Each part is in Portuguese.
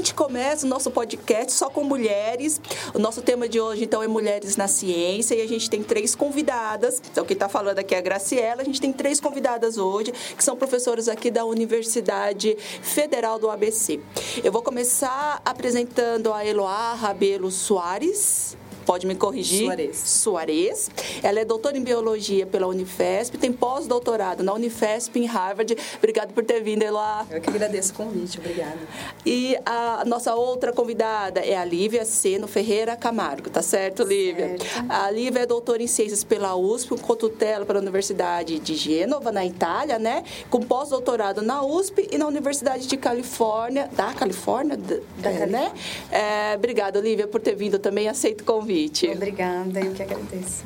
Gente começa o nosso podcast só com mulheres. O nosso tema de hoje, então, é Mulheres na Ciência. E a gente tem três convidadas. Então, quem está falando aqui é a Graciela. A gente tem três convidadas hoje, que são professoras aqui da Universidade Federal do ABC. Eu vou começar apresentando a Eloá Rabelo Soares pode me corrigir. Soares. Soares. Ela é doutora em biologia pela Unifesp, tem pós-doutorado na Unifesp em Harvard. Obrigada por ter vindo, Eloá. Eu que agradeço o convite, obrigada. E a nossa outra convidada é a Lívia Seno Ferreira Camargo, tá certo, Lívia? Certo. A Lívia é doutora em ciências pela USP, com tutela pela Universidade de Gênova, na Itália, né? Com pós-doutorado na USP e na Universidade de Califórnia, da Califórnia, d- Da é, né? É, obrigada, Lívia, por ter vindo também. Aceito o convite. Obrigada, eu que agradeço.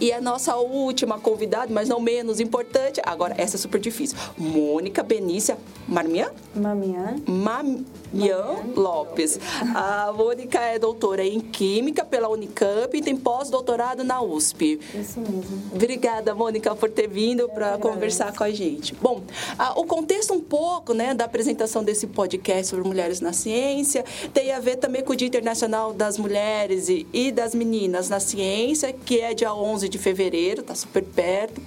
E a nossa última convidada, mas não menos importante, agora essa é super difícil, Mônica Benícia Marmian? Maminha. Mamian Lopes. A Mônica é doutora em Química pela Unicamp e tem pós-doutorado na USP. Isso mesmo. Obrigada, Mônica, por ter vindo para conversar com a gente. Bom, ah, o contexto um pouco né, da apresentação desse podcast sobre mulheres na ciência tem a ver também com o Dia Internacional das Mulheres e, e das Meninas na Ciência, que é dia 11 de fevereiro, está super perto,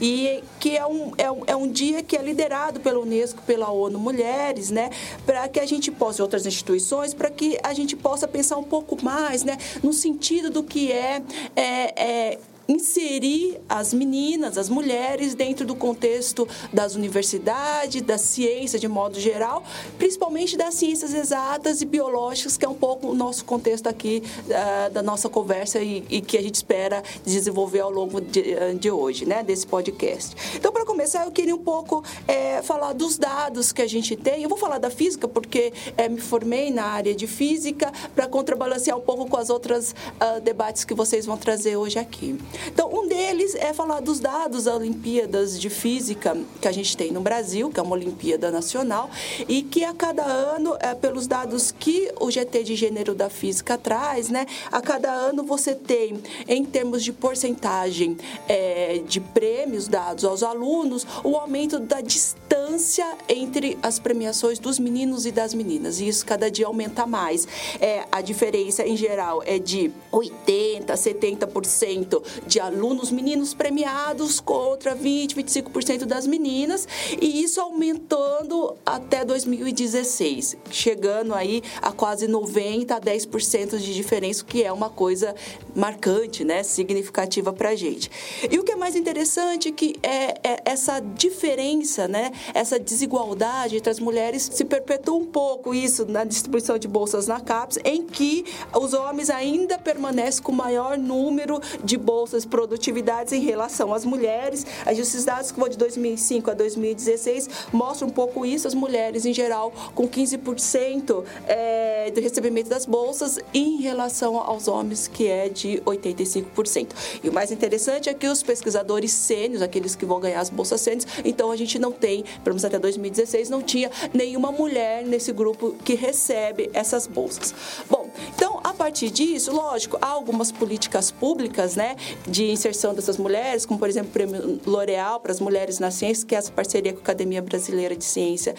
e que é um, é, um, é um dia que é liderado pela Unesco, pela ONU Mulheres, né, para que a gente possa, e outras instituições, para que a gente possa pensar um pouco mais né, no sentido do que é, é, é inserir as meninas, as mulheres dentro do contexto das universidades, da ciência de modo geral, principalmente das ciências exatas e biológicas, que é um pouco o nosso contexto aqui ah, da nossa conversa e, e que a gente espera desenvolver ao longo de, ah, de hoje, né, desse podcast. Então, para começar, eu queria um pouco eh, falar dos dados que a gente tem. Eu vou falar da física porque eh, me formei na área de física para contrabalancear um pouco com as outras ah, debates que vocês vão trazer hoje aqui. Então, um deles é falar dos dados das Olimpíadas de Física que a gente tem no Brasil, que é uma Olimpíada Nacional, e que a cada ano, é, pelos dados que o GT de Gênero da Física traz, né, a cada ano você tem, em termos de porcentagem é, de prêmios dados aos alunos, o aumento da distância entre as premiações dos meninos e das meninas, e isso cada dia aumenta mais. É, a diferença, em geral, é de 80%, 70% de alunos meninos premiados contra 20, 25% das meninas, e isso aumentando até 2016, chegando aí a quase 90 a 10% de diferença, o que é uma coisa marcante, né, significativa para a gente. E o que é mais interessante é que é, é essa diferença, né, essa desigualdade entre as mulheres se perpetua um pouco isso na distribuição de bolsas na CAPES, em que os homens ainda permanecem com o maior número de bolsas produtividades em relação às mulheres. Esses dados que vão de 2005 a 2016 mostram um pouco isso, as mulheres em geral com 15% é, do recebimento das bolsas em relação aos homens que é de 85%. E o mais interessante é que os pesquisadores sênios, aqueles que vão ganhar as bolsas sênios, então a gente não tem, pelo menos até 2016, não tinha nenhuma mulher nesse grupo que recebe essas bolsas. Bom, então a partir disso, lógico, há algumas políticas públicas, né, de inserção dessas mulheres, como por exemplo o Prêmio L'Oréal para as mulheres na ciência, que é essa parceria com a Academia Brasileira de Ciência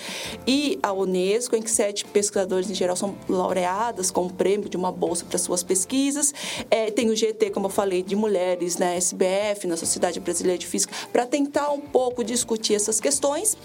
e a Unesco, em que sete pesquisadores em geral são laureadas com o prêmio de uma bolsa para suas pesquisas. É, tem o GT, como eu falei, de mulheres na SBF, na Sociedade Brasileira de Física, para tentar um pouco discutir essas questões.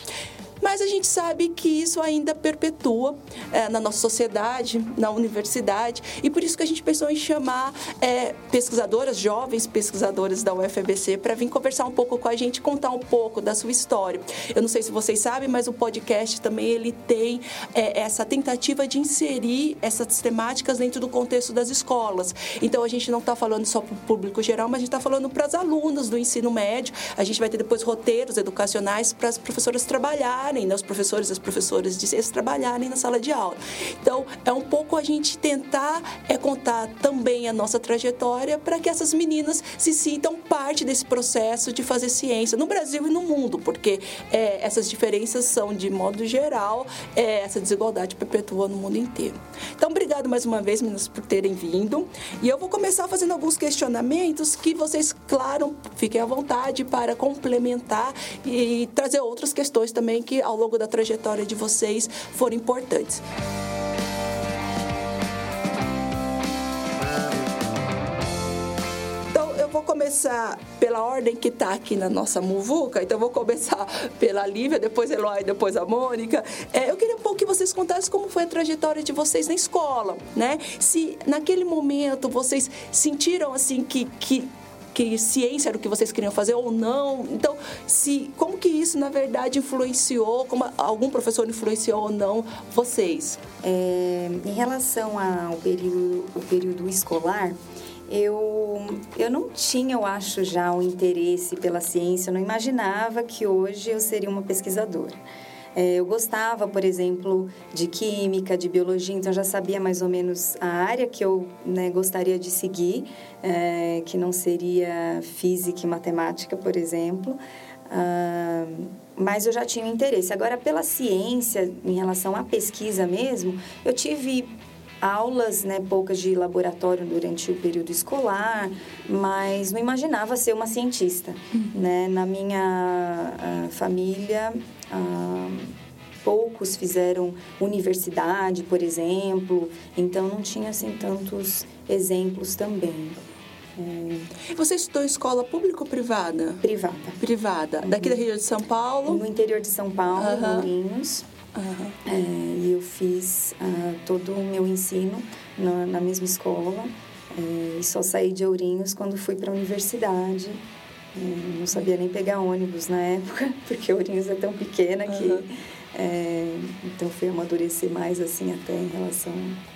Mas a gente sabe que isso ainda perpetua é, na nossa sociedade, na universidade, e por isso que a gente pensou em chamar é, pesquisadoras, jovens pesquisadoras da UFABC, para vir conversar um pouco com a gente, contar um pouco da sua história. Eu não sei se vocês sabem, mas o podcast também ele tem é, essa tentativa de inserir essas temáticas dentro do contexto das escolas. Então a gente não está falando só para o público geral, mas a gente está falando para as alunas do ensino médio. A gente vai ter depois roteiros educacionais para as professoras trabalharem trabalharem, né, os professores e as professoras de ciências trabalharem na sala de aula. Então, é um pouco a gente tentar é, contar também a nossa trajetória para que essas meninas se sintam parte desse processo de fazer ciência no Brasil e no mundo, porque é, essas diferenças são, de modo geral, é, essa desigualdade perpetua no mundo inteiro. Então, obrigado mais uma vez, meninas, por terem vindo. E eu vou começar fazendo alguns questionamentos que vocês, claro, fiquem à vontade para complementar e trazer outras questões também que, ao longo da trajetória de vocês, foram importantes. Então, eu vou começar pela ordem que está aqui na nossa muvuca. Então, eu vou começar pela Lívia, depois Eloy, depois a Mônica. É, eu queria um pouco que vocês contassem como foi a trajetória de vocês na escola, né? Se naquele momento vocês sentiram assim que, que que ciência era o que vocês queriam fazer ou não. Então, se como que isso na verdade influenciou, como algum professor influenciou ou não vocês? É, em relação ao período, o período escolar, eu, eu não tinha, eu acho, já o interesse pela ciência, eu não imaginava que hoje eu seria uma pesquisadora. É, eu gostava, por exemplo, de química, de biologia, então já sabia mais ou menos a área que eu né, gostaria de seguir, é, que não seria física e matemática, por exemplo. Ah, mas eu já tinha um interesse. Agora, pela ciência, em relação à pesquisa mesmo, eu tive aulas, né, poucas de laboratório durante o período escolar, mas não imaginava ser uma cientista, uhum. né? Na minha uh, família, uh, poucos fizeram universidade, por exemplo, então não tinha assim tantos exemplos também. É... Você estudou escola pública ou privada? Privada. Privada. Uhum. Daqui da região de São Paulo? No interior de São Paulo, uhum. Mourinhos. Uhum. É, e eu fiz uh, todo o meu ensino na, na mesma escola é, e só saí de Ourinhos quando fui para a universidade. É, não sabia nem pegar ônibus na época, porque Ourinhos é tão pequena que... Uhum. então, fui amadurecer mais, assim, até em relação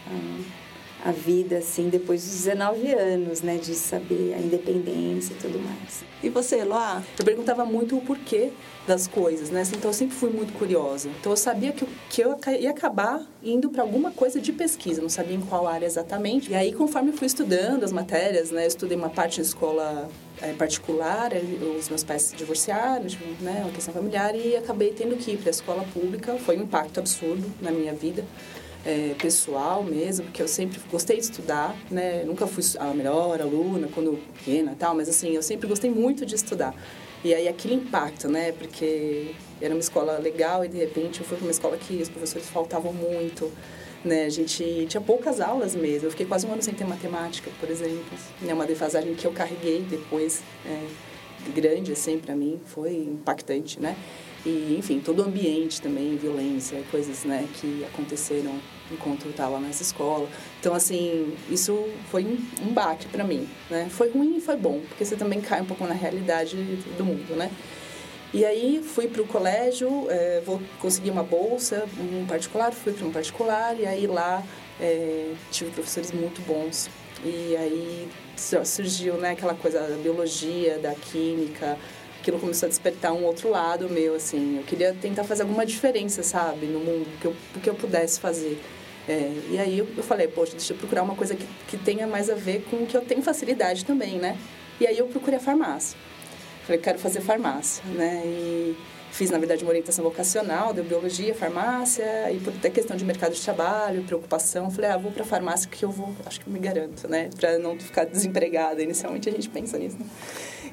a a vida, assim, depois dos 19 anos, né? De saber a independência e tudo mais. E você, Eloá? Eu perguntava muito o porquê das coisas, né? Então, eu sempre fui muito curiosa. Então, eu sabia que, que eu ia acabar indo para alguma coisa de pesquisa. Não sabia em qual área exatamente. E aí, conforme eu fui estudando as matérias, né? Eu estudei uma parte na escola é, particular, os meus pais se divorciaram, tipo, né? Uma questão familiar. E acabei tendo que ir para a escola pública. Foi um impacto absurdo na minha vida é, pessoal mesmo, porque eu sempre gostei de estudar, né? Nunca fui a melhor aluna quando pequena tal, mas assim, eu sempre gostei muito de estudar. E aí aquele impacto, né? Porque era uma escola legal e de repente eu fui para uma escola que os professores faltavam muito, né? A gente tinha poucas aulas mesmo. Eu fiquei quase um ano sem ter matemática, por exemplo. É uma defasagem que eu carreguei depois, é, grande assim para mim, foi impactante, né? E, enfim, todo o ambiente também, violência, coisas, né, que aconteceram enquanto eu estava nessa escola. Então, assim, isso foi um, baque para mim, né? Foi ruim e foi bom, porque você também cai um pouco na realidade do mundo, né? E aí fui para o colégio, é, vou conseguir uma bolsa, um particular, fui para um particular e aí lá é, tive professores muito bons. E aí surgiu né, aquela coisa da biologia, da química, aquilo começou a despertar um outro lado meu, assim. Eu queria tentar fazer alguma diferença, sabe, no mundo, que eu, que eu pudesse fazer. É, e aí eu, falei, poxa, deixa eu procurar uma coisa que, que tenha mais a ver com o que eu tenho facilidade também, né? E aí eu procurei a farmácia. Falei, quero fazer farmácia, né? E fiz, na verdade, uma orientação vocacional, deu biologia, farmácia, e por ter questão de mercado de trabalho, preocupação, falei, ah, vou para farmácia que eu vou, acho que eu me garanto, né? Para não ficar desempregada. Inicialmente a gente pensa nisso, né?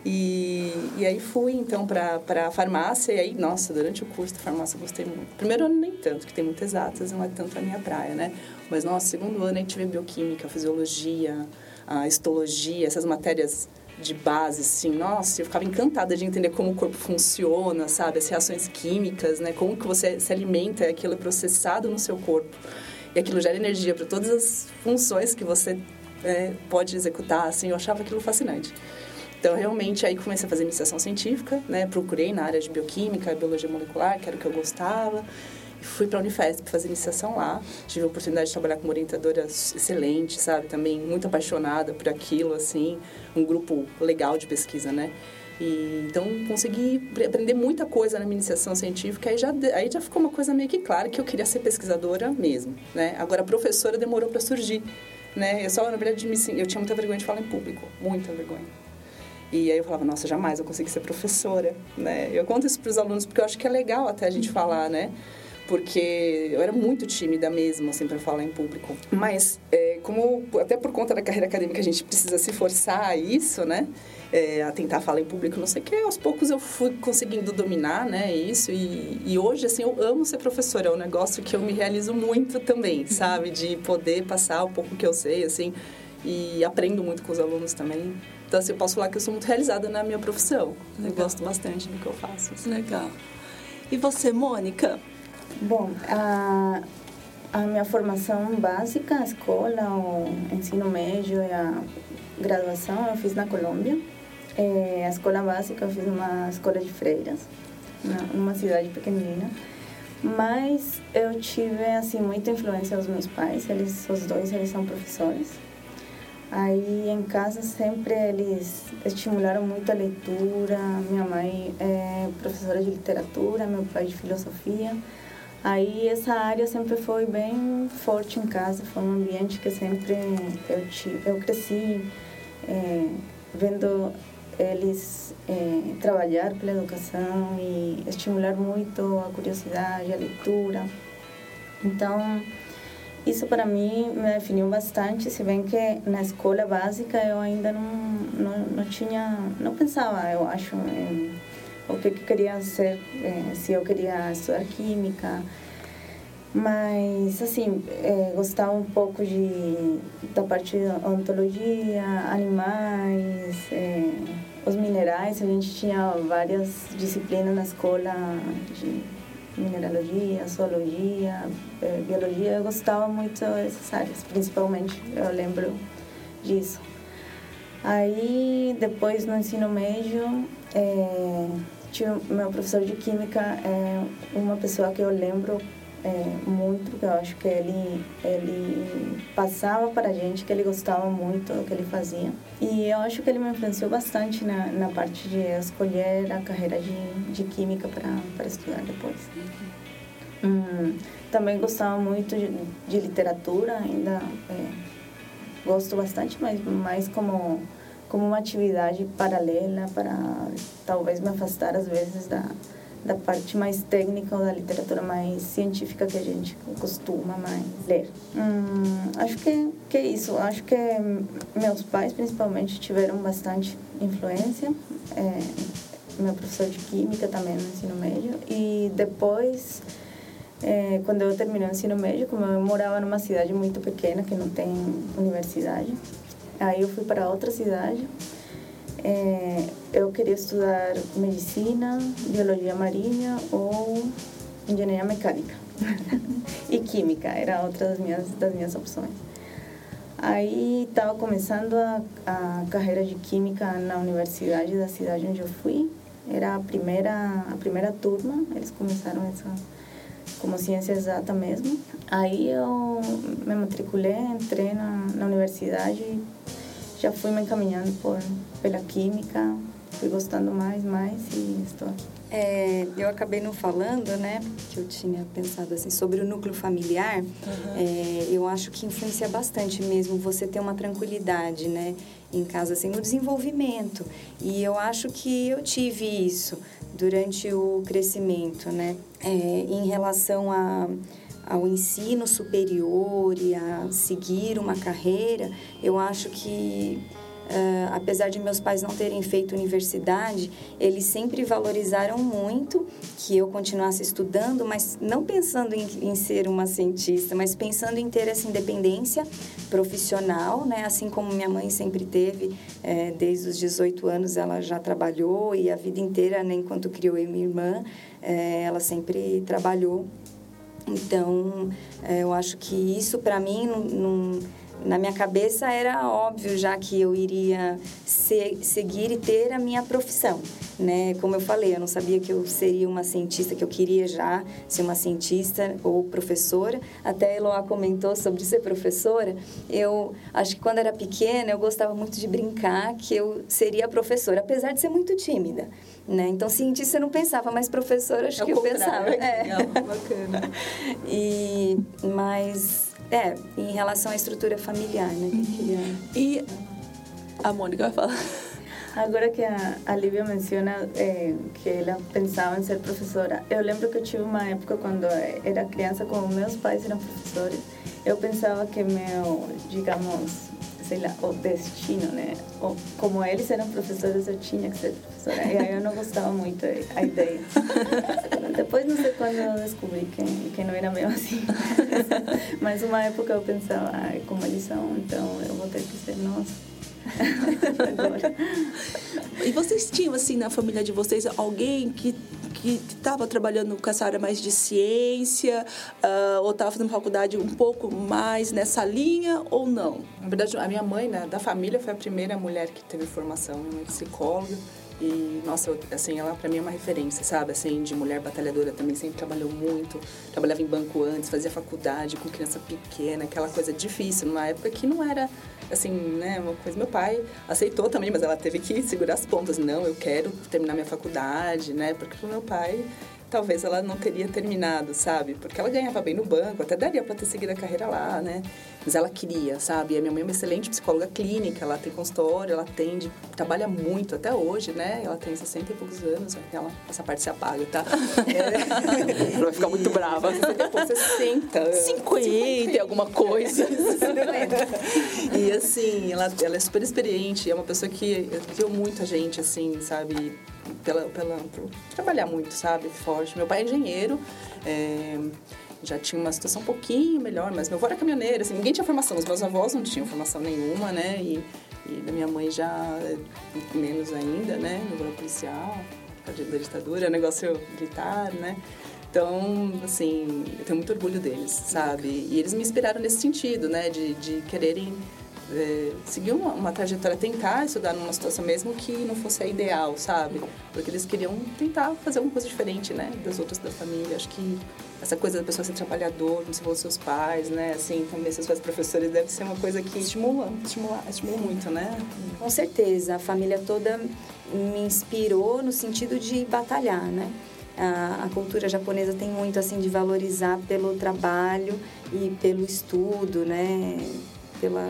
E, e aí fui, então, para a farmácia. E aí, nossa, durante o curso de farmácia eu gostei muito. Primeiro ano nem tanto, que tem muitas exatas, não é tanto a minha praia, né? Mas, nossa, segundo ano aí tive bioquímica, fisiologia, a histologia, essas matérias de base, assim, nossa, eu ficava encantada de entender como o corpo funciona, sabe? As reações químicas, né? Como que você se alimenta, aquilo é processado no seu corpo. E aquilo gera energia para todas as funções que você é, pode executar, assim, eu achava aquilo fascinante. Então, realmente, aí comecei a fazer iniciação científica, né? Procurei na área de bioquímica, biologia molecular, que era o que eu gostava. Fui para a Unifesp fazer iniciação lá. Tive a oportunidade de trabalhar com uma orientadora excelente, sabe? Também muito apaixonada por aquilo, assim. Um grupo legal de pesquisa, né? E, então, consegui aprender muita coisa na minha iniciação científica. Aí já, aí já ficou uma coisa meio que clara que eu queria ser pesquisadora mesmo, né? Agora, professora demorou para surgir, né? Eu só, na verdade, me, eu tinha muita vergonha de falar em público. Muita vergonha. E aí eu falava, nossa, jamais eu consegui ser professora, né? Eu conto isso para os alunos porque eu acho que é legal até a gente falar, né? porque eu era muito tímida mesmo, assim, para falar em público. Mas, é, como até por conta da carreira acadêmica a gente precisa se forçar a isso, né? É, a tentar falar em público, não sei o que, aos poucos eu fui conseguindo dominar, né, isso. E, e hoje, assim, eu amo ser professora, é um negócio que eu me realizo muito também, sabe? De poder passar um pouco que eu sei, assim, e aprendo muito com os alunos também. Então, assim, eu posso falar que eu sou muito realizada na minha profissão. Legal. Eu gosto bastante do que eu faço. Assim. Legal. E você, Mônica? Bom, a, a minha formação básica, a escola, o ensino médio e a graduação eu fiz na Colômbia. É, a escola básica eu fiz numa escola de freiras, numa cidade pequenina. Mas eu tive assim muita influência dos meus pais, eles os dois eles são professores. Aí em casa sempre eles estimularam muito a leitura. Minha mãe é professora de literatura, meu pai de filosofia. Aí essa área sempre foi bem forte em casa, foi um ambiente que sempre eu tive, eu cresci é, vendo eles é, trabalhar pela educação e estimular muito a curiosidade, a leitura. Então, isso para mim me definiu bastante, se bem que na escola básica eu ainda não, não, não tinha, não pensava, eu acho, em o que, que queria ser, é, se eu queria estudar química. Mas, assim, é, gostava um pouco de, da parte da ontologia, animais, é, os minerais. A gente tinha várias disciplinas na escola de mineralogia, zoologia, é, biologia. Eu gostava muito dessas áreas, principalmente, eu lembro disso. Aí, depois, no ensino médio, é, tinha meu professor de química é uma pessoa que eu lembro é, muito, porque eu acho que ele, ele passava para a gente que ele gostava muito do que ele fazia. E eu acho que ele me influenciou bastante na, na parte de escolher a carreira de, de química para estudar depois. Hum, também gostava muito de, de literatura, ainda é, gosto bastante, mas mais como como uma atividade paralela para talvez me afastar às vezes da da parte mais técnica ou da literatura mais científica que a gente costuma mais ler. Hum, acho que, que é isso. Acho que meus pais, principalmente, tiveram bastante influência. É, meu professor de química também no ensino médio. E depois, é, quando eu terminei o ensino médio, como eu morava numa cidade muito pequena que não tem universidade, Aí eu fui para outra cidade. É, eu queria estudar medicina, biologia marinha ou engenharia mecânica e química, era outra das minhas das minhas opções. Aí estava começando a, a carreira de química na universidade da cidade onde eu fui. Era a primeira a primeira turma, eles começaram essa como ciência exata mesmo. Aí eu me matriculei, entrei na, na universidade, já fui me encaminhando por, pela química, fui gostando mais, mais e estou aqui. É, eu acabei não falando, né, que eu tinha pensado assim sobre o núcleo familiar. Uhum. É, eu acho que influencia bastante mesmo você ter uma tranquilidade, né, em casa, assim, no desenvolvimento. E eu acho que eu tive isso durante o crescimento, né? É, em relação a, ao ensino superior e a seguir uma carreira, eu acho que Uh, apesar de meus pais não terem feito universidade, eles sempre valorizaram muito que eu continuasse estudando, mas não pensando em, em, ser uma cientista, mas pensando em ter essa independência profissional, né? Assim como minha mãe sempre teve, é, desde os 18 anos ela já trabalhou e a vida inteira, né, enquanto criou eu minha irmã, é, ela sempre trabalhou. Então, é, eu acho que isso para mim não na minha cabeça era óbvio já que eu iria se, seguir e ter a minha profissão, né? Como eu falei, eu não sabia que eu seria uma cientista, que eu queria já ser uma cientista ou professora. Até a Eloá comentou sobre ser professora. Eu acho que quando era pequena eu gostava muito de brincar que eu seria professora, apesar de ser muito tímida. Né? Então, cientista eu não pensava, mas professora acho é que eu pensava. É. Legal, bacana. e, mas, é, em relação à estrutura familiar, né? Que queria... E a Mônica vai falar. Agora que a, a Lívia menciona eh, que ela pensava em ser professora, eu lembro que eu tive uma época quando era criança, como meus pais eram professores, eu pensava que meu, digamos, sei lá, o destino, né? O, como eles eram professores, eu tinha que ser professora. E aí eu não gostava muito a ideia. Depois, não sei quando eu descobri que, que não era meio assim. Mas uma época eu pensava, ah, como eles são, então eu vou ter que ser, nossa. e vocês tinham, assim, na família de vocês, alguém que que estava trabalhando com essa área mais de ciência uh, ou estava fazendo faculdade um pouco mais nessa linha ou não? Na verdade, a minha mãe, né, da família, foi a primeira mulher que teve formação. Mãe é psicóloga. E, nossa, eu, assim, ela para mim é uma referência, sabe? Assim, de mulher batalhadora também, sempre trabalhou muito. Trabalhava em banco antes, fazia faculdade com criança pequena, aquela coisa difícil, numa época que não era, assim, né, uma coisa. Meu pai aceitou também, mas ela teve que segurar as pontas. Não, eu quero terminar minha faculdade, né? Porque pro meu pai talvez ela não teria terminado, sabe? Porque ela ganhava bem no banco, até daria para ter seguido a carreira lá, né? Mas ela queria, sabe? E a minha mãe é uma excelente psicóloga clínica, ela tem consultório, ela atende, trabalha muito até hoje, né? Ela tem 60 e poucos anos, ela, essa parte se apaga, tá? É. ela vai ficar muito brava. Depois 60. 50, alguma coisa. e assim, ela, ela é super experiente, é uma pessoa que criou muito a gente, assim, sabe? Pela, pela, por trabalhar muito, sabe? Forte. Meu pai é engenheiro, é, já tinha uma situação um pouquinho melhor, mas meu avô era caminhoneiro, assim, ninguém tinha formação, os meus avós não tinham formação nenhuma, né? E, e da minha mãe já menos ainda, né? No policial, da ditadura, negócio militar, né? Então, assim, eu tenho muito orgulho deles, sabe? E eles me inspiraram nesse sentido, né? De, de quererem é, seguir uma, uma, trajetória, tentar estudar numa situação mesmo que não fosse a ideal, sabe? Porque eles queriam tentar fazer alguma coisa diferente, né? Das outras da família. Acho que essa coisa da pessoa ser trabalhador, como se fosse seus pais, né? Assim, também seus pais professores deve ser uma coisa que estimula, estimula, estimula muito, né? Com certeza. A família toda me inspirou no sentido de batalhar, né? A, a, cultura japonesa tem muito assim de valorizar pelo trabalho e pelo estudo, né? Pela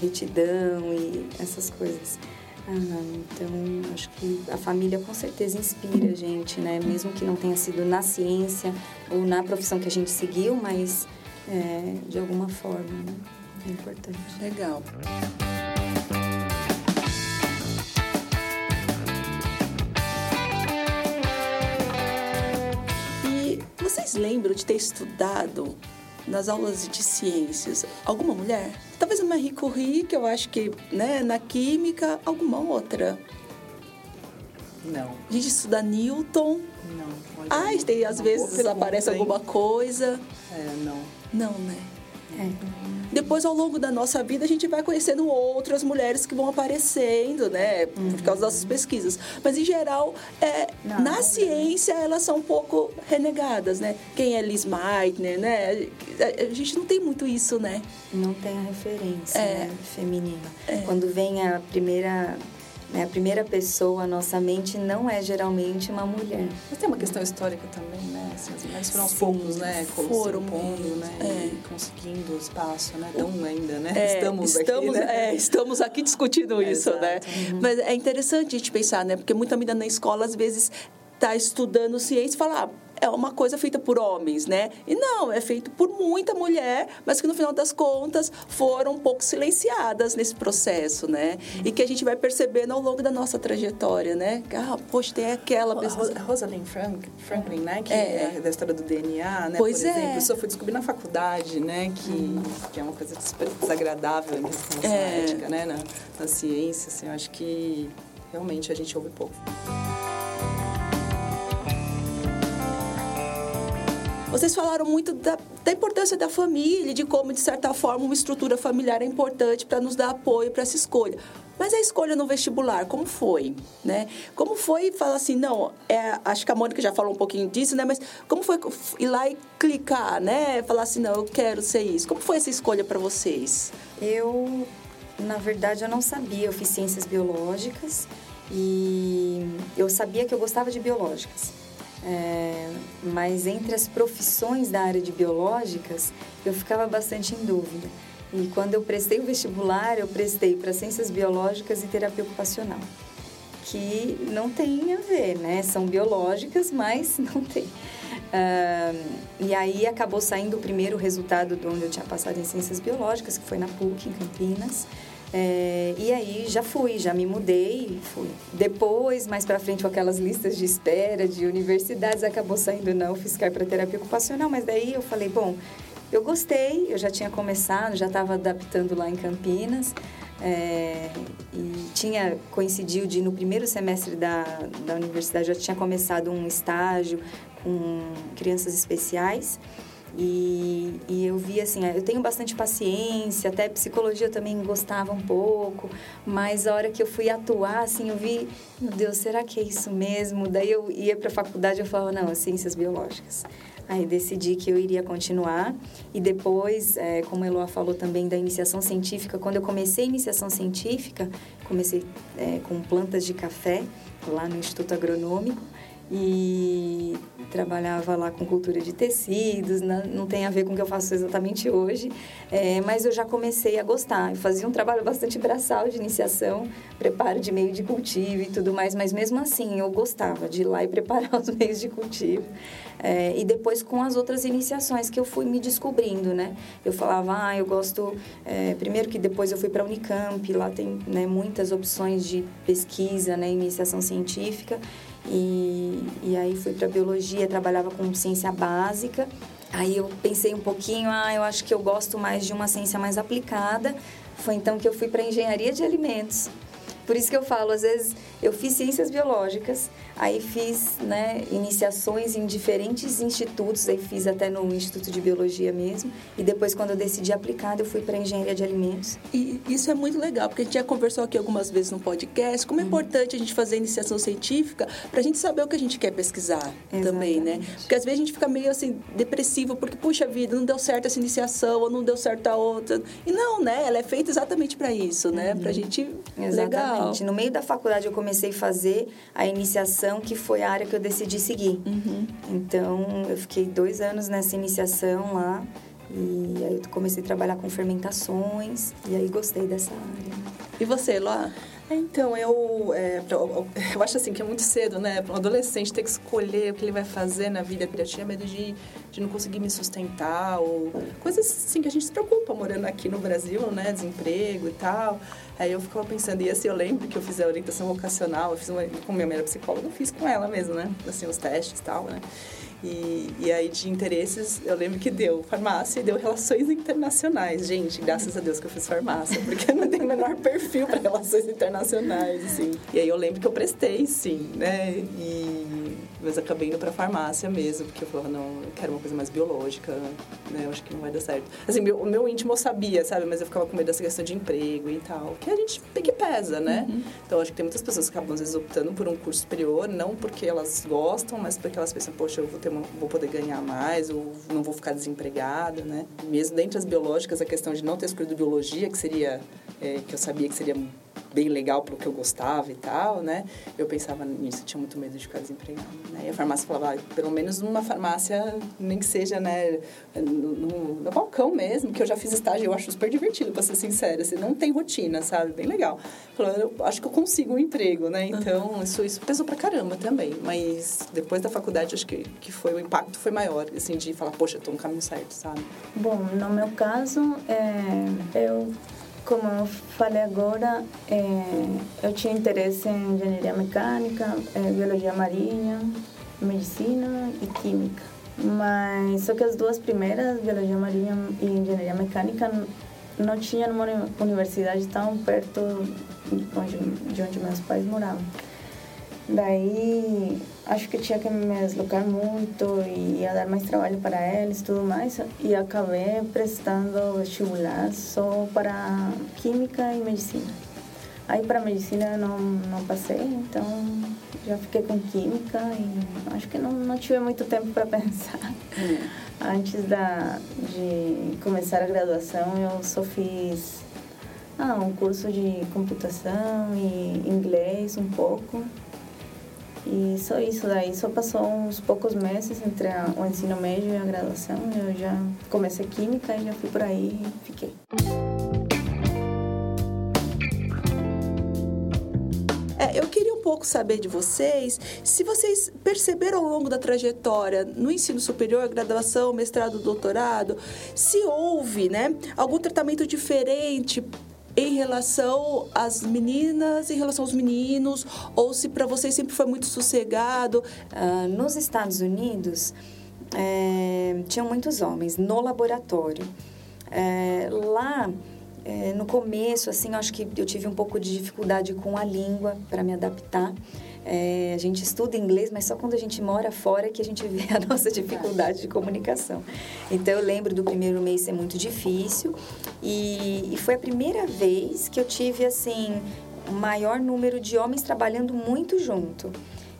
retidão e essas coisas. Ah, então, acho que a família com certeza inspira a gente, né? Mesmo que não tenha sido na ciência ou na profissão que a gente seguiu, mas é, de alguma forma, né? É importante. Legal. E vocês lembram de ter estudado nas aulas de ciências alguma mulher? Talvez a Marie Curie, que eu acho que, né, na química, alguma outra. Não. A gente estuda Newton. Não. Ah, tem, às vezes aparece alguma coisa. É, não. Não, né? É. Depois, ao longo da nossa vida, a gente vai conhecendo outras mulheres que vão aparecendo, né? Por uhum. causa das nossas pesquisas. Mas, em geral, é, não, na não ciência, elas são um pouco renegadas, né? Quem é Liz Meitner, né? A gente não tem muito isso, né? Não tem a referência é. né? feminina. É. Quando vem a primeira? A primeira pessoa, a nossa mente, não é geralmente uma mulher. Mas tem uma questão histórica também, né? Assim, as mulheres foram aos poucos, né? Foram pondo, né? É. E conseguindo espaço, né? Tão ainda, né? É, estamos, estamos aqui, né? É, estamos aqui discutindo isso, né? Uhum. Mas é interessante a gente pensar, né? Porque muita menina na escola, às vezes, está estudando ciência e fala, ah, é uma coisa feita por homens, né? E não, é feito por muita mulher, mas que no final das contas foram um pouco silenciadas nesse processo, né? E que a gente vai percebendo ao longo da nossa trajetória, né? Ah, poxa, tem aquela pessoa. Rosalind Frank, Franklin, né? Que é. é da história do DNA, né? Pois por é. exemplo. Isso eu fui descobrir na faculdade, né? Que, hum. que é uma coisa super desagradável em questão é. ética, né? Na, na ciência, assim, eu acho que realmente a gente ouve pouco. Vocês falaram muito da, da importância da família, de como, de certa forma, uma estrutura familiar é importante para nos dar apoio para essa escolha. Mas a escolha no vestibular, como foi, né? Como foi falar assim, não, é, acho que a Mônica já falou um pouquinho disso, né? Mas como foi ir lá e clicar, né? Falar assim, não, eu quero ser isso. Como foi essa escolha para vocês? Eu, na verdade, eu não sabia. Eu fiz ciências biológicas e eu sabia que eu gostava de biológicas. É, mas entre as profissões da área de biológicas, eu ficava bastante em dúvida. E quando eu prestei o vestibular, eu prestei para ciências biológicas e terapia ocupacional, que não tem a ver, né? São biológicas, mas não tem. Uh, e aí acabou saindo o primeiro resultado de onde eu tinha passado em ciências biológicas, que foi na PUC, em Campinas. É, e aí já fui, já me mudei, fui. Depois, mais para frente, com aquelas listas de espera de universidades, acabou saindo na UFSCar para terapia ocupacional, mas daí eu falei, bom, eu gostei, eu já tinha começado, já estava adaptando lá em Campinas. É, e tinha coincidiu de no primeiro semestre da, da universidade já tinha começado um estágio com crianças especiais e, e eu vi assim, eu tenho bastante paciência, até psicologia eu também gostava um pouco, mas a hora que eu fui atuar, assim, eu vi, meu Deus, será que é isso mesmo? Daí eu ia para a faculdade eu falava, não, é ciências biológicas. Aí decidi que eu iria continuar e depois, é, como a Eloa falou também da iniciação científica, quando eu comecei a iniciação científica, comecei é, com plantas de café lá no Instituto Agronômico e trabalhava lá com cultura de tecidos, não, tem a ver com o que eu faço exatamente hoje, é, mas eu já comecei a gostar. Eu fazia um trabalho bastante braçal de iniciação, preparo de meio de cultivo e tudo mais, mas mesmo assim eu gostava de ir lá e preparar os meios de cultivo. É, e depois com as outras iniciações que eu fui me descobrindo, né? Eu falava, ah, eu gosto... É, primeiro que depois eu fui para a Unicamp, lá tem né, muitas opções de pesquisa, né, iniciação científica. E, e aí fui para biologia, trabalhava com ciência básica. Aí eu pensei um pouquinho, ah, eu acho que eu gosto mais de uma ciência mais aplicada. Foi então que eu fui para engenharia de alimentos. Por isso que eu falo, às vezes eu fiz ciências biológicas, aí fiz né, iniciações em diferentes institutos, aí fiz até no Instituto de Biologia mesmo, e depois quando eu decidi aplicar, eu fui para engenharia de alimentos. E isso é muito legal, porque a gente já conversou aqui algumas vezes no podcast, como é uhum. importante a gente fazer iniciação científica para a gente saber o que a gente quer pesquisar Exatamente. também, né? Porque às vezes a gente fica meio assim depressivo porque puxa vida, não deu certo essa iniciação ou não deu certo a outra. E não, né? Ela é feita exatamente para isso, né? Uhum. Para a gente Exatamente. legal. No meio da faculdade eu comecei comecei a fazer a iniciação, que foi a área que eu decidi seguir. Uhum. Então, eu fiquei dois anos nessa iniciação lá. E aí eu comecei a trabalhar com fermentações. E aí gostei dessa área. E você, Loa? Então, eu, é, eu acho assim que é muito cedo, né? Para um adolescente ter que escolher o que ele vai fazer na vida. Eu tinha medo de, de não conseguir me sustentar, ou coisas assim que a gente se preocupa morando aqui no Brasil, né? Desemprego e tal. Aí eu ficava pensando, e assim, eu lembro que eu fiz a orientação vocacional, eu fiz uma, com minha mãe psicóloga, eu fiz com ela mesmo, né? Assim, os testes e tal, né? E, e aí, de interesses, eu lembro que deu farmácia e deu relações internacionais. Gente, graças a Deus que eu fiz farmácia, porque eu não tenho o menor perfil para relações internacionais, assim. E aí eu lembro que eu prestei, sim, né? E mas acabei indo pra farmácia mesmo, porque eu falava, não, eu quero uma coisa mais biológica, né? Eu acho que não vai dar certo. Assim, meu, o meu íntimo eu sabia, sabe? Mas eu ficava com medo dessa questão de emprego e tal. Que a gente que pesa, né? Uhum. Então, acho que tem muitas pessoas que acabam, às vezes, optando por um curso superior, não porque elas gostam, mas porque elas pensam, poxa, eu vou, ter uma, vou poder ganhar mais, ou não vou ficar desempregada, né? Mesmo dentre as biológicas, a questão de não ter escolhido biologia, que seria, é, que eu sabia que seria bem legal pro que eu gostava e tal, né? Eu pensava nisso, tinha muito medo de ficar desempregada, né? E a farmácia falava, ah, pelo menos numa farmácia, nem que seja, né, no, no, balcão mesmo, que eu já fiz estágio, eu acho super divertido, pra ser sincera, assim, não tem rotina, sabe? Bem legal. Falou, eu acho que eu consigo um emprego, né? Então, uhum. isso, isso pesou pra caramba também, mas depois da faculdade, acho que, que foi, o impacto foi maior, assim, de falar, poxa, eu tô no caminho certo, sabe? Bom, no meu caso, é, eu como eu falei agora, é, eu tinha interesse em engenharia mecânica, é, biologia marinha, medicina e química. Mas só que as duas primeiras, biologia marinha e engenharia mecânica, não tinha numa universidade tão perto de onde, de onde meus pais moravam. Daí acho que tinha que me deslocar muito e ia dar mais trabalho para eles tudo mais. E acabei prestando vestibular só para Química e Medicina. Aí para Medicina não, não passei, então já fiquei com Química e acho que não, não tive muito tempo para pensar. Antes da, de começar a graduação, eu só fiz ah, um curso de computação e inglês um pouco. E só isso daí, só passou uns poucos meses entre a, o ensino médio e a graduação. Eu já comecei química e já fui por aí e fiquei. É, eu queria um pouco saber de vocês se vocês perceberam ao longo da trajetória no ensino superior, graduação, mestrado, doutorado, se houve, né, algum tratamento diferente em relação às meninas, em relação aos meninos, ou se para vocês sempre foi muito sossegado? Uh, nos Estados Unidos, é, tinham muitos homens no laboratório. É, lá, é, no começo, assim, acho que eu tive um pouco de dificuldade com a língua para me adaptar. É, a gente estuda inglês, mas só quando a gente mora fora que a gente vê a nossa dificuldade de comunicação. Então, eu lembro do primeiro mês ser muito difícil e, e foi a primeira vez que eu tive, assim, um maior número de homens trabalhando muito junto.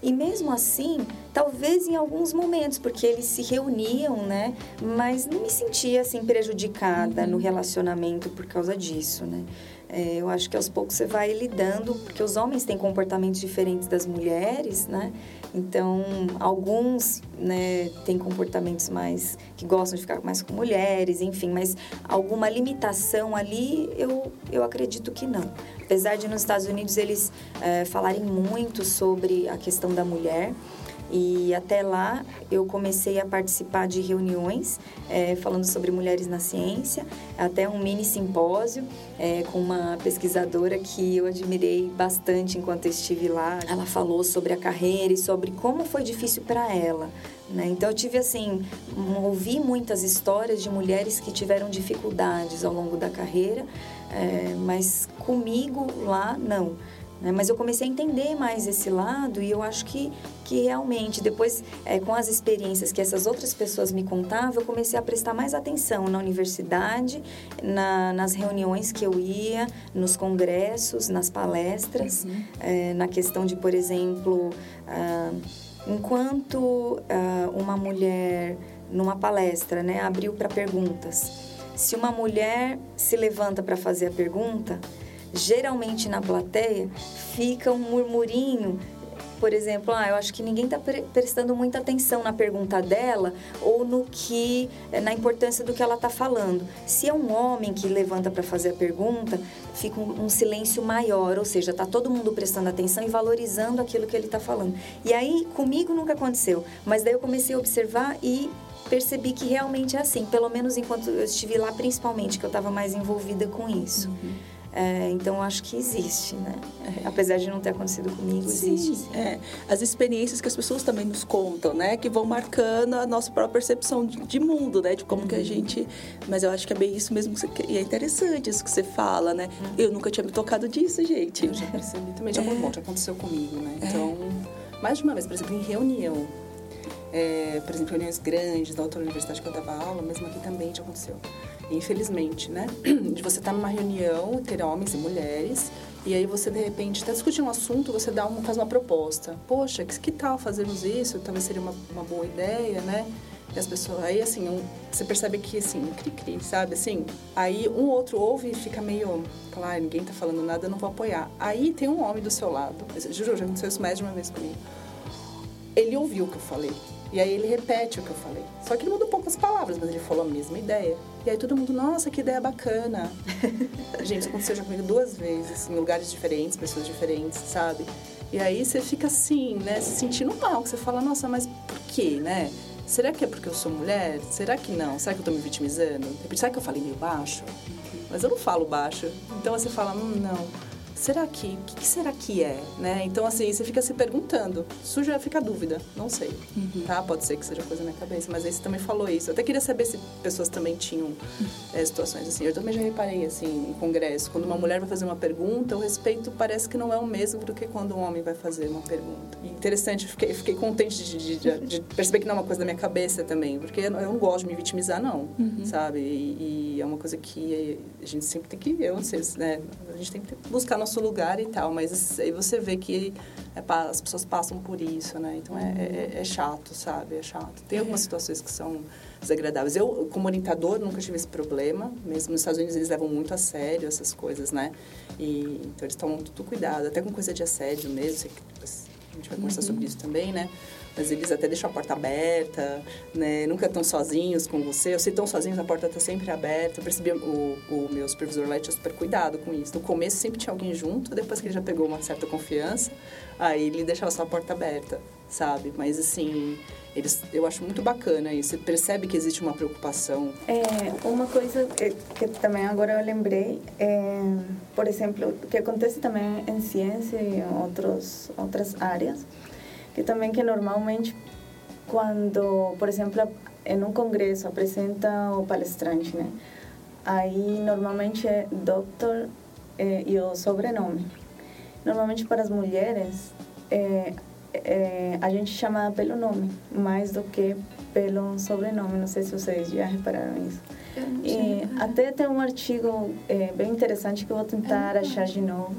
E mesmo assim, talvez em alguns momentos, porque eles se reuniam, né? Mas não me sentia assim prejudicada uhum. no relacionamento por causa disso, né? É, eu acho que aos poucos você vai lidando, porque os homens têm comportamentos diferentes das mulheres, né? Então, alguns né, têm comportamentos mais que gostam de ficar mais com mulheres, enfim, mas alguma limitação ali, eu, eu acredito que não. Apesar de nos Estados Unidos eles é, falarem muito sobre a questão da mulher, e até lá eu comecei a participar de reuniões é, falando sobre mulheres na ciência, até um mini simpósio é, com uma pesquisadora que eu admirei bastante enquanto estive lá. Ela falou sobre a carreira e sobre como foi difícil para ela. Né? Então eu tive assim, ouvi muitas histórias de mulheres que tiveram dificuldades ao longo da carreira, é, mas comigo lá não. Né? Mas eu comecei a entender mais esse lado e eu acho que, que realmente, depois, é, com as experiências que essas outras pessoas me contavam, eu comecei a prestar mais atenção na universidade, na, nas reuniões que eu ia, nos congressos, nas palestras, uhum. é, na questão de, por exemplo, ah, enquanto ah, uma mulher, numa palestra, né, abriu para perguntas. Se uma mulher se levanta para fazer a pergunta, geralmente na plateia fica um murmurinho por exemplo, ah, eu acho que ninguém está prestando muita atenção na pergunta dela ou no que na importância do que ela está falando. Se é um homem que levanta para fazer a pergunta, fica um, um silêncio maior, ou seja, está todo mundo prestando atenção e valorizando aquilo que ele está falando. E aí comigo nunca aconteceu, mas daí eu comecei a observar e percebi que realmente é assim, pelo menos enquanto eu estive lá, principalmente que eu estava mais envolvida com isso. Uhum. É, então, acho que existe, né? É, apesar de não ter acontecido comigo, existe. Sim, é. As experiências que as pessoas também nos contam, né? Que vão marcando a nossa própria percepção de, de mundo, né? De como uhum. que a uhum. gente... Mas eu acho que é bem isso mesmo. Que você... E é interessante isso que você fala, né? Uhum. Eu nunca tinha me tocado disso, gente. Eu já percebi também. Já, é. bom, já aconteceu comigo, né? É. Então, mais de uma vez, por exemplo, em reunião. É, por exemplo, reuniões grandes da outra universidade que eu dava aula, mesmo aqui também já aconteceu infelizmente, né? De você estar tá numa reunião, ter homens e mulheres, e aí você de repente está discutindo um assunto, você dá uma, faz uma proposta. Poxa, que, que tal fazermos isso? Talvez seria uma, uma boa ideia, né? E as pessoas, aí assim, um, você percebe que assim, cri-cri, sabe? Assim, aí um outro ouve e fica meio, claro, ninguém tá falando nada, eu não vou apoiar. Aí tem um homem do seu lado, juro, já aconteceu isso mais de uma vez comigo. Ele ouviu o que eu falei. E aí ele repete o que eu falei. Só que ele mudou poucas palavras, mas ele falou a mesma ideia. E aí todo mundo, nossa, que ideia bacana. Gente, isso aconteceu já comigo duas vezes, em lugares diferentes, pessoas diferentes, sabe? E aí você fica assim, né, se sentindo mal, que você fala, nossa, mas por quê, né? Será que é porque eu sou mulher? Será que não? Será que eu tô me vitimizando? Será que eu falei meio baixo? Mas eu não falo baixo. Então você fala, hum, não será que, o que, será que é, né? Então, assim, você fica se perguntando. Já fica dúvida, não sei, uhum. tá? Pode ser que seja coisa na minha cabeça, mas aí você também falou isso. Eu até queria saber se pessoas também tinham é, situações assim. Eu também já reparei, assim, em congresso, quando uma mulher vai fazer uma pergunta, o respeito parece que não é o mesmo do que quando um homem vai fazer uma pergunta. E interessante, fiquei, fiquei contente de, de, de, de, perceber que não é uma coisa da minha cabeça também, porque eu não gosto de me vitimizar, não, uhum. sabe? E, e, é uma coisa que a gente sempre tem que, eu não sei, né? A gente tem que buscar nosso lugar e tal, mas aí você vê que é, as pessoas passam por isso, né? Então é, é, é, chato, sabe? É chato. Tem algumas situações que são desagradáveis. Eu, como orientador, nunca tive esse problema. Mesmo nos Estados Unidos, eles levam muito a sério essas coisas, né? E, então eles tomam tudo cuidado, até com coisa de assédio mesmo. A gente vai conversar uhum. sobre isso também, né? mas eles até deixam a porta aberta, né? Nunca estão sozinhos com você. Ou se estão sozinhos, a porta está sempre aberta. Eu percebi, o, o meu supervisor lá tinha super cuidado com isso. No começo sempre tinha alguém junto, depois que ele já pegou uma certa confiança, aí ele deixava só a porta aberta, sabe? Mas assim, eles, eu acho muito bacana isso. Você percebe que existe uma preocupação. É, uma coisa que, também agora eu lembrei, é, por exemplo, que acontece também em ciência e em outros, outras áreas, que também que normalmente quando, por exemplo, em um congresso apresenta o palestrante, né? Aí normalmente é doutor é, e o sobrenome. Normalmente para as mulheres é, é, a gente chama pelo nome mais do que pelo sobrenome. Não sei se vocês já repararam isso. E até tem um artigo é, bem interessante que eu vou tentar achar de novo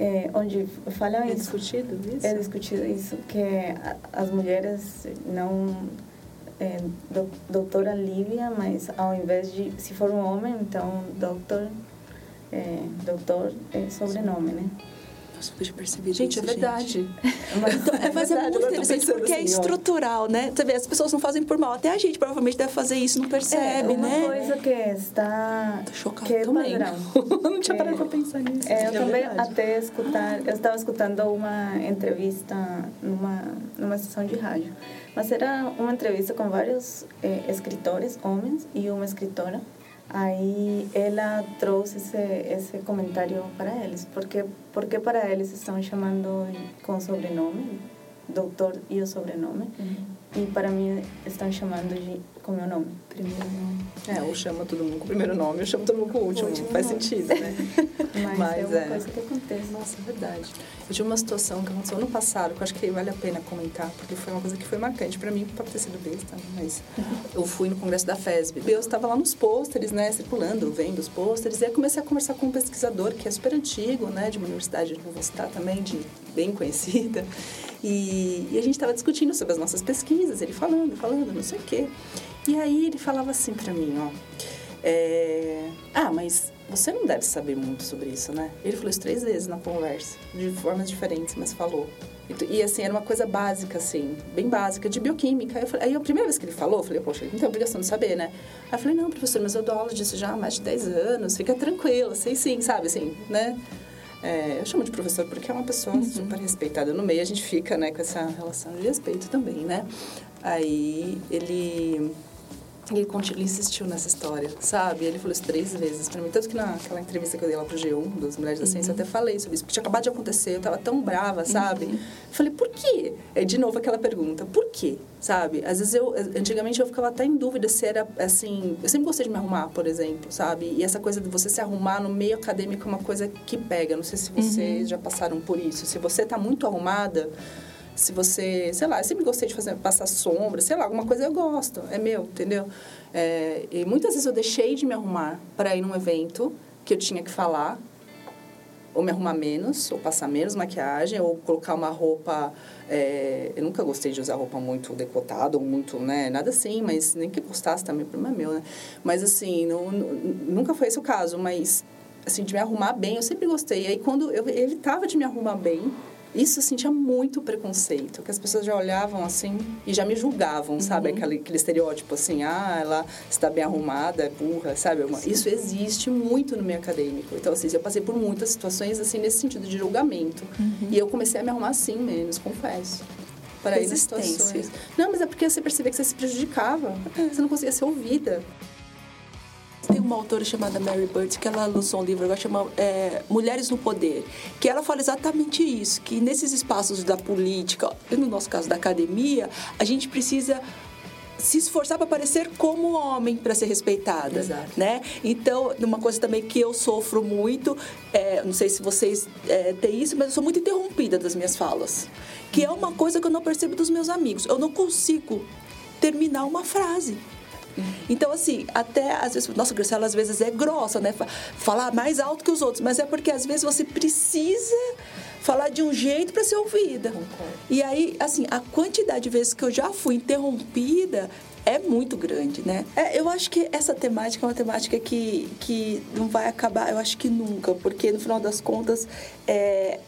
é, onde falam é isso. discutido isso? É discutido isso, que as mulheres não... É, doutora Lívia, mas ao invés de... Se for um homem, então doutor... É, doutor é sobrenome, né? Nossa, eu perceber Gente, é verdade. Gente. Mas, então, é, mas é muito interessante porque é assim, é estrutural, né? Você vê, as pessoas não fazem por mal. Até a gente provavelmente deve fazer isso, não percebe, é, uma né? uma coisa que está... Tô chocada que é também. não tinha parado para pensar nisso. É, eu é também verdade. até escutar... Eu estava escutando uma entrevista numa, numa sessão de rádio. Mas era uma entrevista com vários eh, escritores, homens, e uma escritora. Aí ela trouxe esse, esse comentário para eles, porque porque para eles estão chamando com sobrenome, doutor e o sobrenome. E para mim estão chamando de com meu nome, primeiro nome. É, ou chama todo mundo com o primeiro nome, ou chama todo mundo com o último, o último faz nome. sentido, né? Mas, Mas, é uma é. coisa que acontece. Nossa, é verdade. Eu tive uma situação que aconteceu ano passado, que eu acho que vale a pena comentar, porque foi uma coisa que foi marcante para mim, pode ter sido besta, né? mas eu fui no congresso da FESB. Eu estava lá nos pôsteres, né, circulando, vendo os pôsteres, e aí comecei a conversar com um pesquisador que é super antigo, né, de uma universidade, não vou citar também, de bem conhecida. E, e a gente estava discutindo sobre as nossas pesquisas, ele falando, falando, não sei o quê. E aí ele falava assim para mim, ó, é, ah, mas você não deve saber muito sobre isso, né? Ele falou isso três vezes na conversa, de formas diferentes, mas falou. E, assim, era uma coisa básica, assim, bem básica, de bioquímica. Eu falei, aí a primeira vez que ele falou, eu falei, poxa, ele não tem obrigação de saber, né? Aí eu falei, não, professor, mas eu dou aula disso já há mais de 10 anos, fica tranquilo, sei sim, sabe, assim, né? É, eu chamo de professor porque é uma pessoa uhum. super respeitada no meio, a gente fica, né, com essa relação de respeito também, né? Aí ele ele, ele insistiu nessa história, sabe? Ele falou isso três vezes pra mim. Tanto que naquela entrevista que eu dei lá pro G1, das Mulheres da Ciência, uhum. eu até falei sobre isso. Porque tinha acabado de acontecer, eu tava tão brava, sabe? Uhum. Falei, por quê? Aí, de novo, aquela pergunta, por quê? Sabe? Às vezes eu... Antigamente eu ficava até em dúvida se era, assim... Eu sempre gostei de me arrumar, por exemplo, sabe? E essa coisa de você se arrumar no meio acadêmico é uma coisa que pega. Não sei se vocês uhum. já passaram por isso. Se você tá muito arrumada se você, sei lá, eu sempre gostei de fazer, passar sombra, sei lá, alguma coisa eu gosto, é meu, entendeu? É, e muitas vezes eu deixei de me arrumar para ir num evento que eu tinha que falar, ou me arrumar menos, ou passar menos maquiagem, ou colocar uma roupa. É, eu nunca gostei de usar roupa muito decotada, ou muito, né? Nada assim, mas nem que gostasse também, o problema é meu, né? Mas assim, não, nunca foi esse o caso, mas assim, de me arrumar bem, eu sempre gostei. E aí, quando eu evitava de me arrumar bem, isso assim tinha muito preconceito, que as pessoas já olhavam assim e já me julgavam, uhum. sabe? Aquele, aquele estereótipo assim, ah, ela está bem arrumada, é burra, sabe? Isso existe muito no meio acadêmico. Então, assim, eu passei por muitas situações assim nesse sentido de julgamento. Uhum. E eu comecei a me arrumar assim menos, confesso. Para ir nas situações. Não, mas é porque você percebia que você se prejudicava. Você não conseguia ser ouvida tem uma autora chamada Mary Bird que ela lançou um livro agora chamado é, Mulheres no Poder, que ela fala exatamente isso, que nesses espaços da política, e no nosso caso da academia, a gente precisa se esforçar para parecer como homem para ser respeitada, Exato. né? Então, uma coisa também que eu sofro muito, é, não sei se vocês é, têm isso, mas eu sou muito interrompida das minhas falas, que é uma coisa que eu não percebo dos meus amigos. Eu não consigo terminar uma frase. Então, assim, até às vezes, nossa, Graciela às vezes é grossa, né? Fa- Falar mais alto que os outros, mas é porque às vezes você precisa falar de um jeito para ser ouvida. E aí, assim, a quantidade de vezes que eu já fui interrompida é muito grande, né? É, eu acho que essa temática é uma temática que, que não vai acabar, eu acho que nunca, porque no final das contas, é,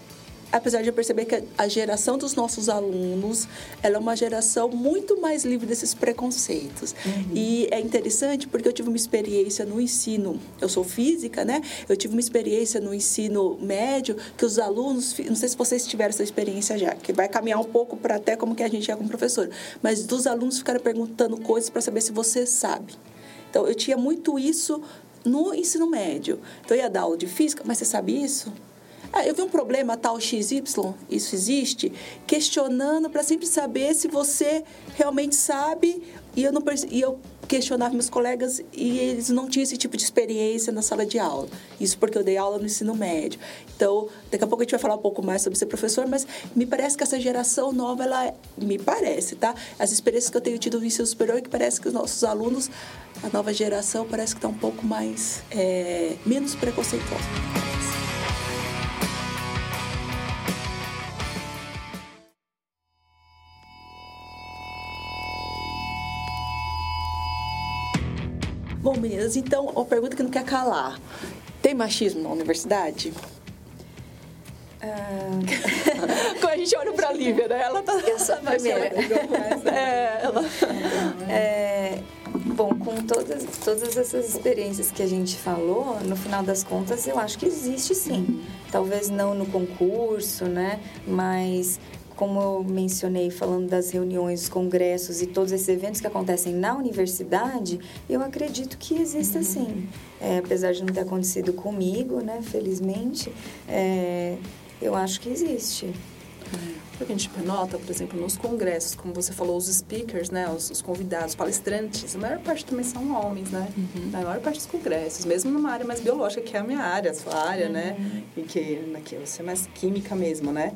apesar de eu perceber que a geração dos nossos alunos ela é uma geração muito mais livre desses preconceitos. E é interessante porque eu tive uma experiência no ensino, eu sou física, né? Eu tive uma experiência no ensino médio que os alunos, não sei se vocês tiveram essa experiência já, que vai caminhar um pouco para até como que a gente é como professor, mas dos alunos ficaram perguntando coisas para saber se você sabe. Então, eu tinha muito isso no ensino médio. Então, eu ia dar aula de física, mas você sabe isso? Ah, eu vi um problema tal XY, isso existe, questionando para sempre saber se você realmente sabe. E eu, não, e eu questionava meus colegas e eles não tinham esse tipo de experiência na sala de aula. Isso porque eu dei aula no ensino médio. Então, daqui a pouco a gente vai falar um pouco mais sobre ser professor, mas me parece que essa geração nova, ela me parece, tá? As experiências que eu tenho tido no ensino superior é que parece que os nossos alunos, a nova geração, parece que está um pouco mais, é, menos preconceituosa. Meninas, então, uma pergunta que não quer calar. Tem machismo na universidade? Quando a gente olha pra Lívia, né? Ela tá... Eu sou a primeira. É, ela... É, bom, com todas, todas essas experiências que a gente falou, no final das contas, eu acho que existe sim. Talvez não no concurso, né? Mas como eu mencionei falando das reuniões, congressos e todos esses eventos que acontecem na universidade, eu acredito que exista sim. É, apesar de não ter acontecido comigo, né? Felizmente, é, eu acho que existe. Porque a gente nota, por exemplo, nos congressos, como você falou, os speakers, né, os, os convidados, palestrantes, a maior parte também são homens, né? Na maior parte dos congressos, mesmo numa área mais biológica, que é a minha área, a sua área, né? E que aqui você é mais química mesmo, né?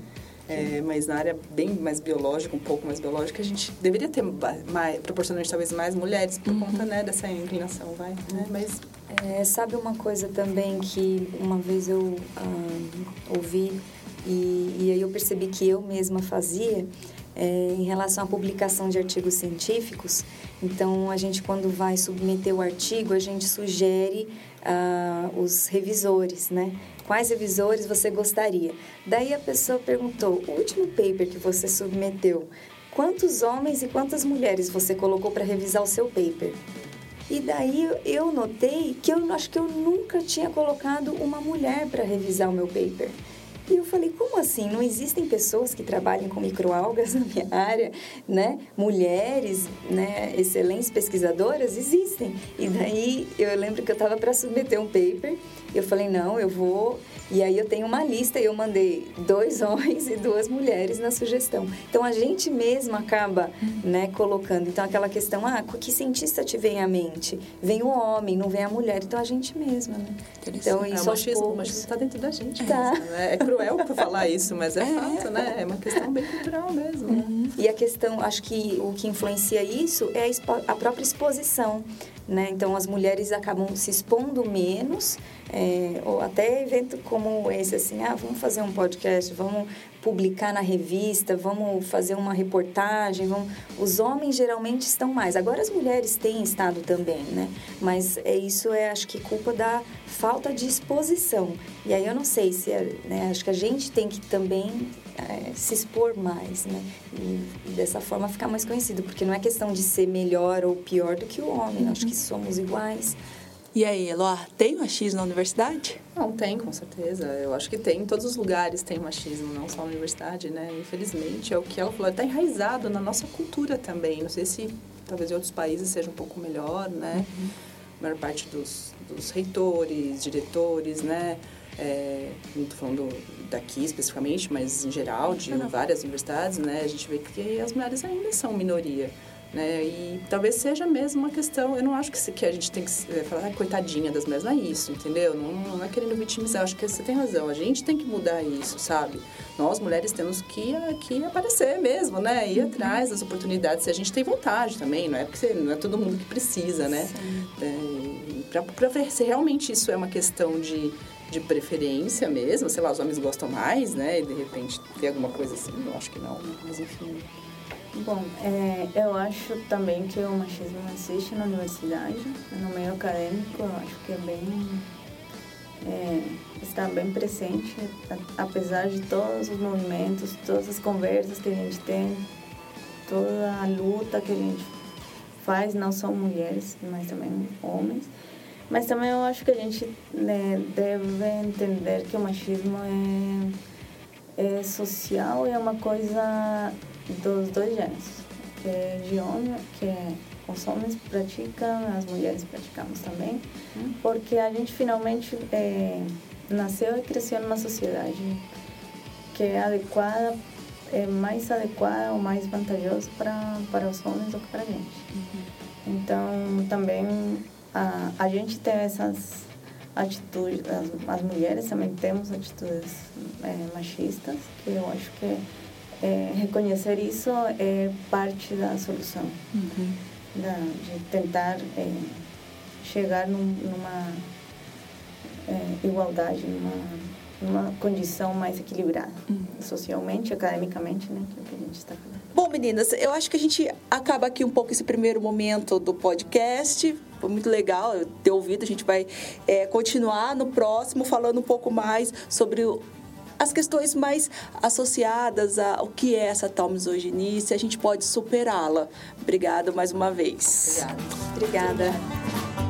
É, mas na área bem mais biológica, um pouco mais biológica, a gente deveria ter mais, proporcionalmente talvez mais mulheres por conta né, dessa inclinação, vai. Né? Mas É, sabe uma coisa também que uma vez eu ah, ouvi e, e aí eu percebi que eu mesma fazia é, em relação à publicação de artigos científicos. Então, a gente, quando vai submeter o artigo, a gente sugere ah, os revisores, né? Quais revisores você gostaria? Daí a pessoa perguntou: o último paper que você submeteu, quantos homens e quantas mulheres você colocou para revisar o seu paper? E daí eu notei que eu acho que eu nunca tinha colocado uma mulher para revisar o meu paper. E eu falei, como assim? Não existem pessoas que trabalhem com microalgas na minha área, né? Mulheres, né? Excelentes pesquisadoras existem. E daí eu lembro que eu estava para submeter um paper. Eu falei, não, eu vou. E aí eu tenho uma lista e eu mandei dois homens e duas mulheres na sugestão. Então a gente mesmo acaba, né, colocando. Então aquela questão, ah, que cientista te vem à mente? Vem o homem, não vem a mulher. Então a gente mesma, né? Então é, isso o aos machismo, o machismo está dentro da gente Tá. mesmo, né? É cruel por falar isso, mas é, fato, né? É uma questão bem cultural mesmo. né? E a questão, acho que o que influencia isso é a, a própria exposição. Né? Então, as mulheres acabam se expondo menos, é, ou até evento como esse, assim, ah, vamos fazer um podcast, vamos publicar na revista, vamos fazer uma reportagem. Vamos... Os homens geralmente estão mais. Agora, as mulheres têm estado também, né? Mas é, isso é, acho que, culpa da falta de exposição. E aí, eu não sei se, é, né? Acho que a gente tem que também é, se expor mais, né? E, e dessa forma ficar mais conhecido, porque não é questão de ser melhor ou pior do que o homem, acho que somos iguais. E aí, Eloá, tem machismo na universidade? Não, tem, com certeza. Eu acho que tem. Em todos os lugares tem machismo, não só na universidade, né? Infelizmente, é o que ela falou, está enraizado na nossa cultura também. Não sei se talvez em outros países seja um pouco melhor, né? a maior parte dos, dos reitores, diretores, né? É, não estou falando daqui especificamente, mas em geral, de várias universidades, né? A gente vê que as mulheres ainda são minoria. Né? E talvez seja mesmo uma questão, eu não acho que, se, que a gente tem que é, falar, ah, coitadinha das mulheres, não é isso, entendeu? Não, não é querendo vitimizar, acho que você tem razão, a gente tem que mudar isso, sabe? Nós, mulheres, temos que, que aparecer mesmo, né? Ir uhum. atrás das oportunidades, se a gente tem vontade também, não é porque não é todo mundo que precisa, né? É, para ver se realmente isso é uma questão de de preferência mesmo, sei lá, os homens gostam mais, né? E de repente tem alguma coisa assim, eu acho que não, mas enfim. Bom, é, eu acho também que o machismo existe na universidade, no meio acadêmico, eu acho que é bem. É, está bem presente, apesar de todos os movimentos, todas as conversas que a gente tem, toda a luta que a gente faz, não só mulheres, mas também homens. Mas também eu acho que a gente né, deve entender que o machismo é, é social e é uma coisa dos dois gêneros, que é de homem, que é os homens praticam, as mulheres praticamos também, hum. porque a gente finalmente é, nasceu e cresceu numa sociedade que é adequada, é mais adequada ou mais vantajosa para, para os homens do que para a gente. Uhum. Então, também a, a gente tem essas atitudes, as, as mulheres também temos atitudes é, machistas, que eu acho que é, reconhecer isso é parte da solução. Uhum. Da, de tentar é, chegar num, numa é, igualdade, numa, numa condição mais equilibrada, uhum. socialmente, academicamente, né, que é o que a gente está falando. Bom, meninas, eu acho que a gente acaba aqui um pouco esse primeiro momento do podcast. Foi muito legal ter ouvido. A gente vai é, continuar no próximo falando um pouco mais sobre as questões mais associadas ao que é essa tal misoginia, se a gente pode superá-la. Obrigada mais uma vez. Obrigada. Obrigada.